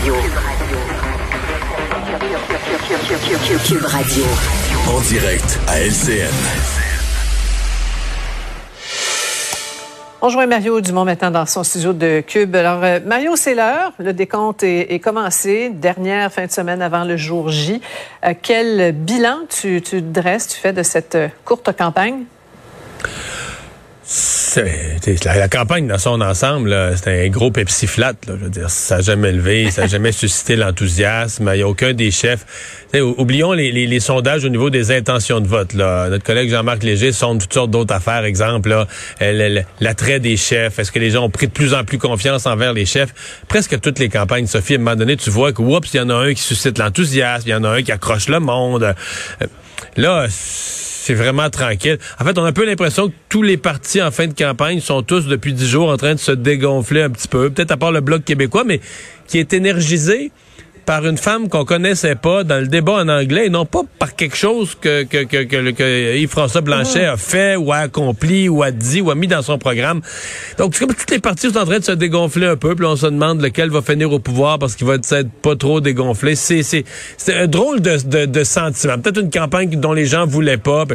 Radio. Cube Radio. En direct à LCN. On joint Mario Dumont maintenant dans son studio de Cube. Alors, euh, Mario, c'est l'heure. Le décompte est, est, commencé. Dernière fin de semaine avant le jour J. Euh, quel bilan tu, tu dresses, tu fais de cette euh, courte campagne? La, la, campagne dans son ensemble, c'est un gros Pepsi flat. Là, je veux dire, ça n'a jamais levé, ça n'a jamais suscité l'enthousiasme. Il n'y a aucun des chefs. T'sais, oublions les, les, les, sondages au niveau des intentions de vote. Là. Notre collègue Jean-Marc Léger sonde toutes sortes d'autres affaires. Exemple, l'attrait des chefs. Est-ce que les gens ont pris de plus en plus confiance envers les chefs? Presque toutes les campagnes, Sophie, à un moment donné, tu vois que, oups, il y en a un qui suscite l'enthousiasme, il y en a un qui accroche le monde. Euh, là, c'est vraiment tranquille. En fait, on a un peu l'impression que tous les partis en fin de campagne sont tous depuis dix jours en train de se dégonfler un petit peu. Peut-être à part le Bloc québécois, mais qui est énergisé par une femme qu'on connaissait pas dans le débat en anglais et non pas par quelque chose que, que, que, que, que Yves-François Blanchet a fait ou a accompli ou a dit ou a mis dans son programme. Donc, c'est comme toutes les parties sont en train de se dégonfler un peu, puis on se demande lequel va finir au pouvoir parce qu'il va être pas trop dégonflé. C'est, c'est, c'est un drôle de, de, de sentiment. Peut-être une campagne dont les gens voulaient pas.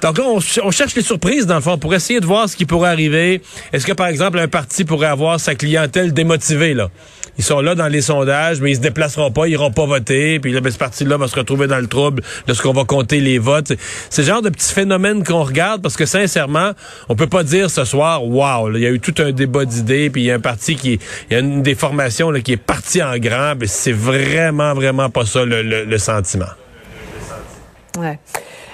Donc là, on, on, cherche les surprises, dans le fond, pour essayer de voir ce qui pourrait arriver. Est-ce que, par exemple, un parti pourrait avoir sa clientèle démotivée, là? Ils sont là dans les sondages, mais ils se déplaceront pas, ils iront pas voter, puis là, ben, ce parti-là va se retrouver dans le trouble lorsqu'on va compter les votes. C'est le genre de petits phénomènes qu'on regarde parce que sincèrement, on peut pas dire ce soir, wow, il y a eu tout un débat d'idées, puis il y a un parti qui, il y a une des formations là, qui est partie en grand, mais c'est vraiment, vraiment pas ça le, le, le sentiment. Ouais.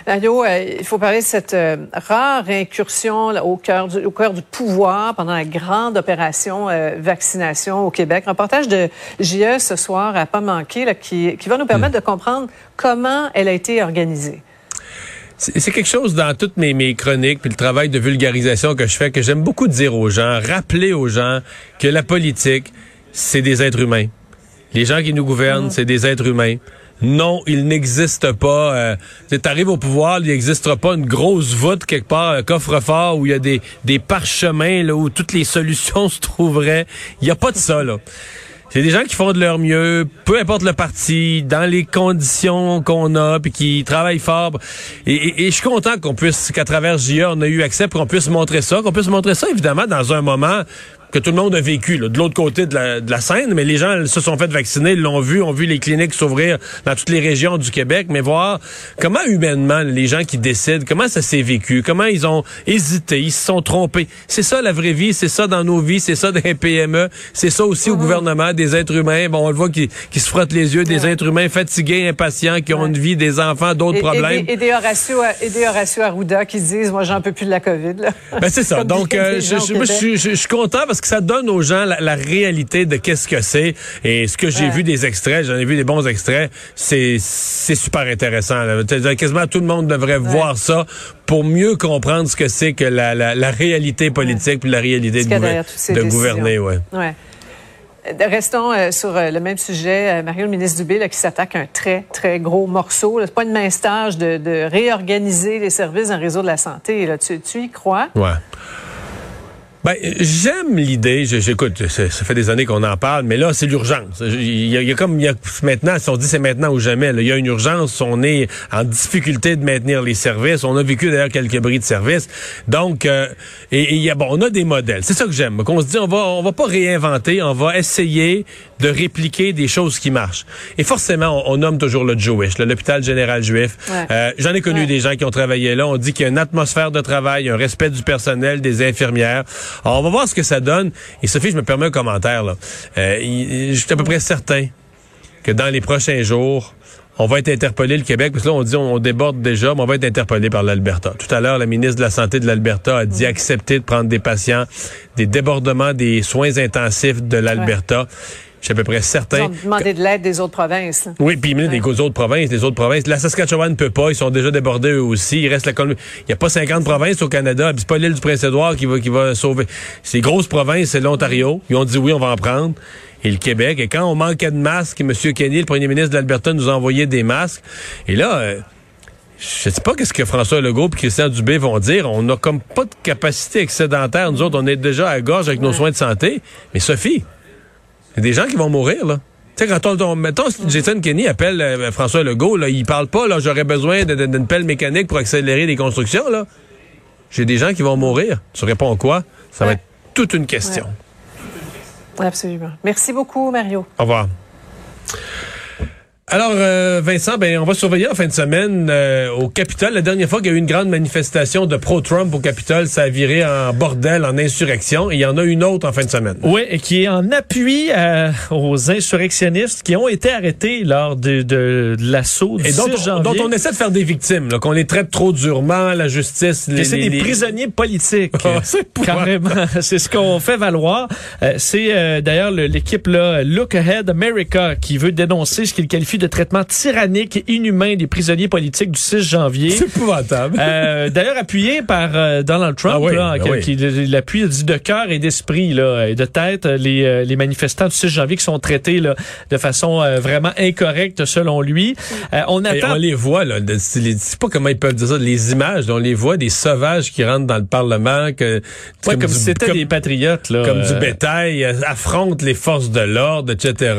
Mario, euh, il faut parler de cette euh, rare incursion là, au cœur du, au cœur du pouvoir pendant la grande opération euh, vaccination au Québec. Reportage de JE ce soir à pas manquer là, qui, qui va nous permettre mmh. de comprendre comment elle a été organisée. C'est quelque chose dans toutes mes, mes chroniques puis le travail de vulgarisation que je fais que j'aime beaucoup dire aux gens, rappeler aux gens que la politique, c'est des êtres humains. Les gens qui nous gouvernent, mmh. c'est des êtres humains non, il n'existe pas. Euh, tu arrives au pouvoir, il n'existera pas une grosse voûte quelque part, un coffre-fort où il y a des, parchemins là, où toutes les solutions se trouveraient. Il n'y a pas de ça, là. C'est des gens qui font de leur mieux, peu importe le parti, dans les conditions qu'on a, puis qui travaillent fort. Et je suis content qu'on puisse, qu'à travers JA, on a eu accès pour qu'on puisse montrer ça, qu'on puisse montrer ça, évidemment, dans un moment que tout le monde a vécu, là, de l'autre côté de la, de la scène, mais les gens se sont fait vacciner, ils l'ont vu, ont vu les cliniques s'ouvrir dans toutes les régions du Québec, mais voir comment humainement les gens qui décident, comment ça s'est vécu, comment ils ont hésité, ils se sont trompés. C'est ça la vraie vie, c'est ça dans nos vies, c'est ça dans les PME, c'est ça aussi au gouvernement, des êtres humains, bon, on le voit qui, qui se frottent les yeux, des êtres humains fatigués, impatients, qui ont une vie, des enfants, d'autres problèmes. Et, et, des Horacio, et des Horacio Arruda qui se disent, moi j'en peux plus de la COVID. Là. Ben c'est ça, donc euh, je, je, je, je suis content parce que ça donne aux gens la, la réalité de qu'est-ce que c'est. Et ce que j'ai ouais. vu des extraits, j'en ai vu des bons extraits, c'est super intéressant. Là. Quasiment tout le monde devrait ouais. voir ça pour mieux comprendre ce que c'est que la, la, la, réalité politique puis la réalité de, gouver de gouverner. Ouais. ouais. Restons euh, sur euh, le même sujet. Euh, Mario, le ministre Dubé, là, qui s'attaque à un très, très gros morceau. C'est pas une mince tâche de, de, réorganiser les services dans le réseau de la santé. Là. Tu, tu y crois? Ouais. Ben, j'aime l'idée. J'écoute, ça, fait des années qu'on en parle, mais là, c'est l'urgence. Il y, a, comme il y a, maintenant, si on dit c'est maintenant ou jamais, là, il y a une urgence. On est en difficulté de maintenir les services. On a vécu d'ailleurs quelques bris de services. Donc, euh, et a bon, on a des modèles. C'est ça que j'aime. Qu'on se dit, on va, on va pas réinventer. On va essayer de répliquer des choses qui marchent. Et forcément, on, on nomme toujours le Jewish, l'hôpital général juif. Ouais. Euh, J'en ai connu ouais. des gens qui ont travaillé là. On dit qu'il y a une atmosphère de travail, un respect du personnel, des infirmières. Alors, on va voir ce que ça donne. Et Sophie, je me permets un commentaire. Là. Euh, je suis à peu près certain que dans les prochains jours, on va être interpellé le Québec, parce que là, on dit on déborde déjà, mais on va être interpellé par l'Alberta. Tout à l'heure, la ministre de la Santé de l'Alberta a dit accepter de prendre des patients, des débordements des soins intensifs de l'Alberta. Ouais Je suis à peu près Ils certain. ont demandé de l'aide des autres provinces. là. Oui, puis même des autres provinces, les autres provinces. La Saskatchewan ne peut pas, ils sont déjà débordés eux aussi. Il reste la Colombie. Il n'y a pas 50 provinces au Canada, puis c'est pas l'île du Prince-Édouard qui va, qui va sauver. Ces grosses provinces, c'est l'Ontario. Ils ont dit oui, on va en prendre. Et le Québec. Et quand on manquait de masques, M. Kenny, le premier ministre de l'Alberta, nous a envoyé des masques. Et là, euh, je sais pas qu'est-ce que François Legault et Christian Dubé vont dire. On n'a comme pas de capacité excédentaire. Nous autres, on est déjà à gorge avec nos soins de santé. Mais Sophie, il y a des gens qui vont mourir, là. Tu sais, quand on, on- mettons, Jason Kenney appelle euh, François Legault, là, il parle pas, là, j'aurais besoin d'une pelle mécanique pour accélérer les constructions, là. J'ai des gens qui vont mourir. Tu réponds quoi? Ça va être toute une question. Absolument. Merci beaucoup, Mario. Au revoir. Alors, euh, Vincent, ben, on va surveiller en fin de semaine euh, au Capitole. La dernière fois qu'il y a eu une grande manifestation de pro-Trump au Capitole, ça a viré en bordel, en insurrection. Et il y en a une autre en fin de semaine. Oui, et qui est en appui euh, aux insurrectionnistes qui ont été arrêtés lors de, de, de l'assaut du Et 6 dont, on- janvier. dont on essaie de faire des victimes, là, qu'on les traite trop durement, la justice. Les- c'est des les- prisonniers politiques. Ah, c'est épouvantable. Carrément. C'est ce qu'on fait valoir. Euh, c'est euh, d'ailleurs le- l'équipe là, Look Ahead America qui veut dénoncer ce qu'il qualifie de traitement tyrannique et inhumain des prisonniers politiques du 6 janvier. C'est épouvantable. Euh, D'ailleurs, appuyé par euh, Donald Trump, Ah oui, là, ben qui, oui. l'appuie de cœur et d'esprit là, et de tête les, euh, les manifestants du 6 janvier qui sont traités là, de façon euh, vraiment incorrecte selon lui. On Et attend. on les voit, là. Je sais pas comment ils peuvent dire ça. Les images, on les voit des sauvages qui rentrent dans le Parlement, que, Ouais, comme, si c'était des patriotes. Là, comme du bétail, affrontent les forces de l'ordre, etc.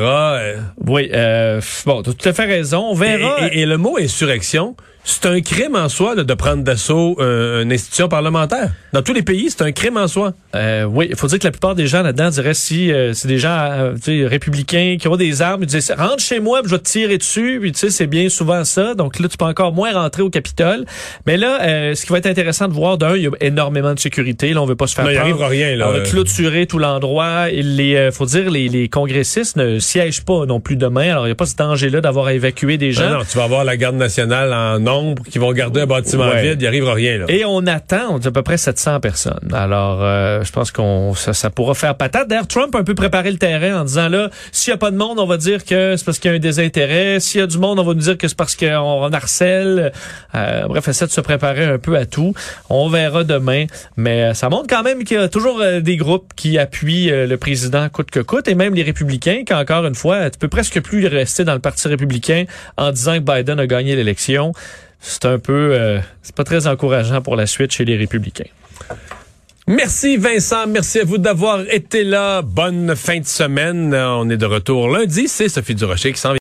Oui, euh, bon, tu as tout à fait raison. On verra. et- et le mot insurrection, c'est un crime en soi là, de prendre d'assaut euh, une institution parlementaire. Dans tous les pays, c'est un crime en soi. Euh, oui, il faut dire que la plupart des gens là-dedans diraient si euh, c'est des gens euh, républicains qui ont des armes, ils disaient rentre chez moi, puis je vais te tirer dessus, puis tu sais c'est bien souvent ça. Donc là tu peux encore moins rentrer au Capitole. Mais là euh, ce qui va être intéressant de voir d'un, il y a énormément de sécurité, là on veut pas se faire Non, il prendre. arrivera rien, là. On va clôturer tout l'endroit les euh, faut dire les, les congressistes ne siègent pas non plus demain. Alors il y a pas ce danger là d'avoir à évacuer des gens. Ben non, tu vas avoir la garde nationale en nombre qui vont garder un bâtiment Ouais. vide, il arrivera rien. Là. Et on attend, on dit à peu près 700 personnes. Alors, euh, je pense qu'on ça, ça pourra faire patate. D'ailleurs, Trump a un peu préparé le terrain en disant là, s'il y a pas de monde, on va dire que c'est parce qu'il y a un désintérêt. S'il y a du monde, on va nous dire que c'est parce qu'on on harcèle. Euh, bref, essaie de se préparer un peu à tout. On verra demain, mais euh, ça montre quand même qu'il y a toujours euh, des groupes qui appuient euh, le président coûte que coûte, et même les républicains, qu'encore une fois, tu peux presque plus rester dans le parti républicain en disant que Biden a gagné l'élection c'est un peu, euh, c'est pas très encourageant pour la suite chez les républicains. Merci Vincent, merci à vous d'avoir été là. Bonne fin de semaine. On est de retour lundi, c'est Sophie Durocher qui s'en.